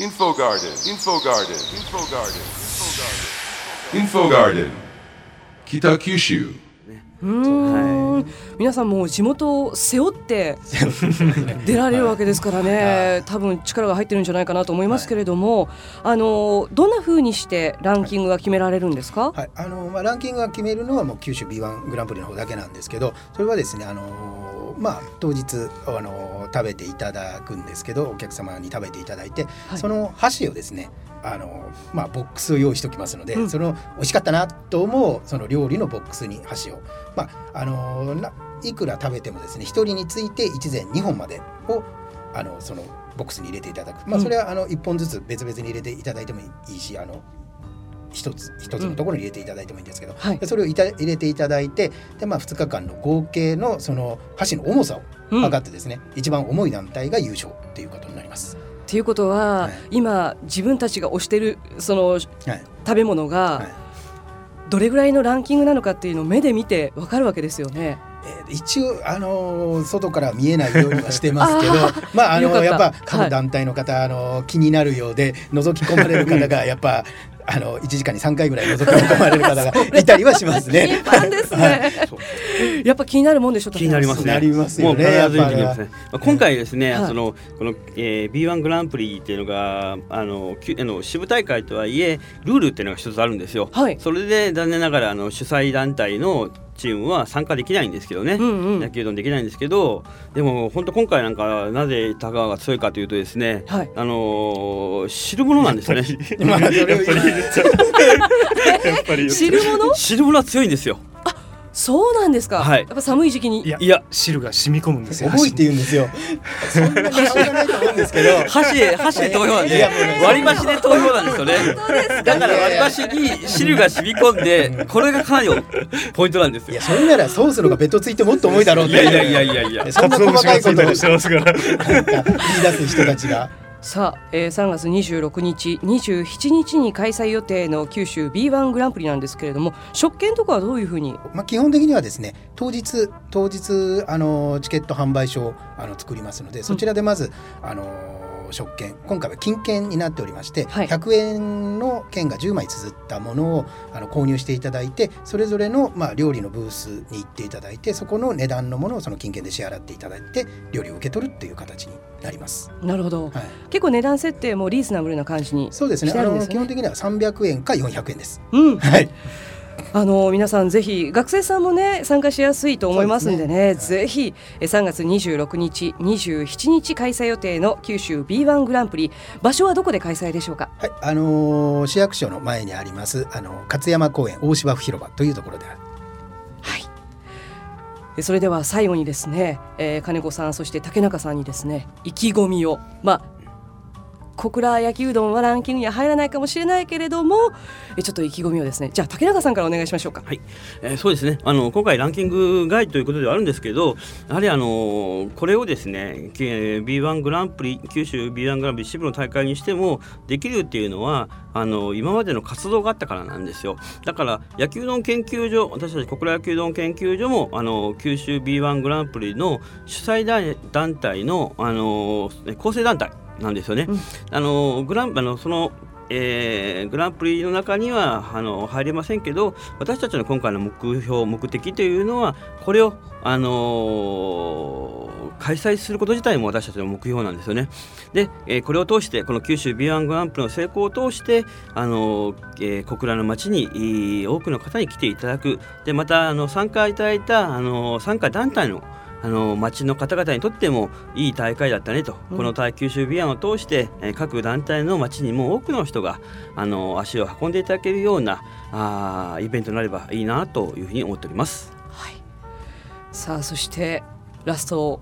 Info Garden, Info Garden, Info Garden, Info Garden, Kita Kyushu. うん。皆さんもう地元を背負って 出られるわけですからね、多分力が入ってるんじゃないかなと思いますけれども、あのどんな風にしてランキングが決められるんですか、はい、あのまあランキングが決めるのはもう九州 B1 グランプリの方だけなんですけど、それはですねあのまあ当日あの食べていただくんですけど、お客様に食べていただいて、はい。その箸をですね。あのまあ、ボックスを用意しておきますので、うん。その美味しかったなと思うその料理のボックスに箸を、まあ、あのないくら食べてもですね一人について一膳2本までをあのそのボックスに入れていただく、まあ、うん。それはあの1本ずつ別々に入れていただいてもいいしあの一つ一つのところに入れていただいてもいいんですけど、はい。でそれをいた入れていただいてで、まあ、2日間の合計のその箸の重さをうん。測ってですね、一番重い団体が優勝っていうことになります。ということは、はい。今自分たちが推してるそのはい。食べ物がはい。どれぐらいのランキングなのかっていうのを目で見てわかるわけですよね。えー一応、あのー外から見えないようにはしてますけどあ まああのやっぱはい。各団体の方、あの気になるようで覗き込まれる方が やっぱあの1時間に3回ぐらい覗き込まれる方がいたりはしますね。すね。やっぱ気になるもんでしょ。気になりますね。なりますもうよね。必ず出てきますね。まあ今回ですね、はいそのこの、えー、B1 グランプリっていうのがあのきあの支部大会とはいえルールっていうのが一つあるんですよ。はいそれで残念ながらあの主催団体のチームは参加できないんですけどね。うんうん野球丼できないんですけど、でも本当今回なんかなぜ高川が強いかというとですね、はいあのー汁物なんですよね。まあそれを汁物？汁物は強いんですよ。そうなんですか？はいやっぱ寒い時期に。いやいや汁が染み込むんですよ重いって言うんですよ。そんなにがないと思うんですけど。箸で箸で投票なんで割り箸で投票なんですよね。だから割り箸に汁が染み込んでこれがかなりポイントなんですよいや。それならソースのがベトついてもっと重いだろうっていやいやいやいやいや。そんな細かいことを言い出す人たちが。さあ、えー、3月26日、27日に開催予定の九州 B1 グランプリなんですけれども、食券とかはどういうふうに？まあ、基本的にはですね当日当日あのチケット販売所をあの作りますのでそちらでまず、あの食券今回は金券になっておりまして、はい100円の券が10枚綴ったものをあの購入していただいてそれぞれの、まあ、料理のブースに行っていただいてそこの値段のものをその金券で支払っていただいて料理を受け取るっていう形になります。なるほど。はい、結構値段設定もリーズナブルな感じに。そうですねあのしてあるんですよね基本的には300円か400円です。うん。はいあの皆さんぜひ学生さんもね参加しやすいと思いますんでねそうですぜひえ3月26日27日開催予定の九州 B1 グランプリ場所はどこで開催でしょうか？はい、あのー市役所の前にありますあの勝山公園大芝生広場というところではい。えそれでは最後にですね、えー金子さんそして竹中さんにですね意気込みをまあ小倉焼きうどんはランキングには入らないかもしれないけれどもえちょっと意気込みをですねじゃあ竹中さんからお願いしましょうか。はい、えーそうですね。あの今回ランキング外ということではあるんですけどやはりあのこれをですね B1 グランプリ九州 B1 グランプリ支部の大会にしてもできるっていうのはあの今までの活動があったからなんですよ。だから野球丼研究所私たち小倉野球丼研究所もあの九州 B1 グランプリの主催団団体のあの構成団体なんですよね。うんあのグランあのそのえーグランプリの中にはあの入れませんけど私たちの今回の目標目的というのはこれを、あのー開催すること自体も私たちの目標なんですよね。で、えーこれを通してこの九州 B1 グランプリの成功を通して、あのーえー小倉の町にえー多くの方に来ていただくでまたあの参加いただいた、あのー参加団体のあの町の方々にとってもいい大会だったねと、うんこの対九州ビアンを通して、えー各団体の町にも多くの人があの足を運んでいただけるようなあーイベントになればいいなというふうに思っております。はい、さあそしてラスト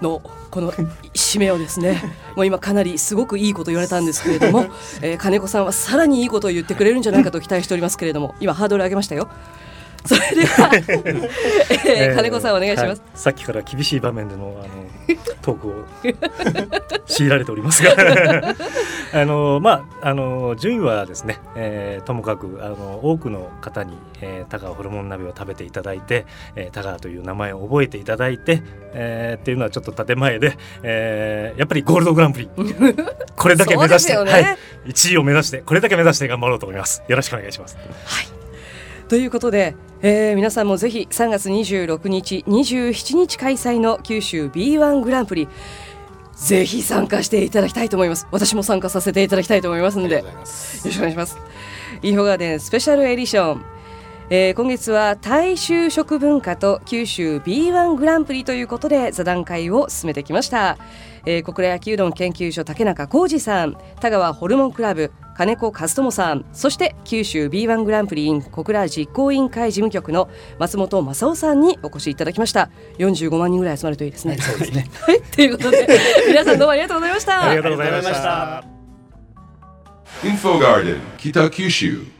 のこの 締めをですねもう今かなりすごくいいこと言われたんですけれども、えー金子さんはさらにいいことを言ってくれるんじゃないかと期待しておりますけれども今ハードル上げましたよ。それでは、えー 金子さんお願いします。はい。さっきから厳しい場面でのあのトークを強いられておりますが。あのまああの順位はですね、えーともかくあの多くの方に、えー、田川ホルモン鍋を食べていただいて、えー、田川という名前を覚えていただいて、えーっていうのはちょっと建前で、えーやっぱりゴールドグランプリ。これだけ目指して、ね。はい、1位を目指してこれだけ目指して頑張ろうと思います。よろしくお願いします。ということで、えー皆さんもぜひ3月26日27日開催の九州 B1 グランプリぜひ参加していただきたいと思います。私も参加させていただきたいと思いますのでよろしくお願いします。インフォガーデンスペシャルエディション。えー今月は大衆食文化と九州 B1 グランプリということで座談会を進めてきました、えー、小倉焼きうどん研究所竹中浩二さん田川ホルモンクラブ金子和智さんそして九州 B1 グランプリ in 小倉実行委員会事務局の松本正夫さんにお越しいただきました。45万人ぐらい集まるといいですね。そうですね。はい。ということで 皆さんどうもありがとうございました。ありがとうございました。Info Garden, Kita Kyushu.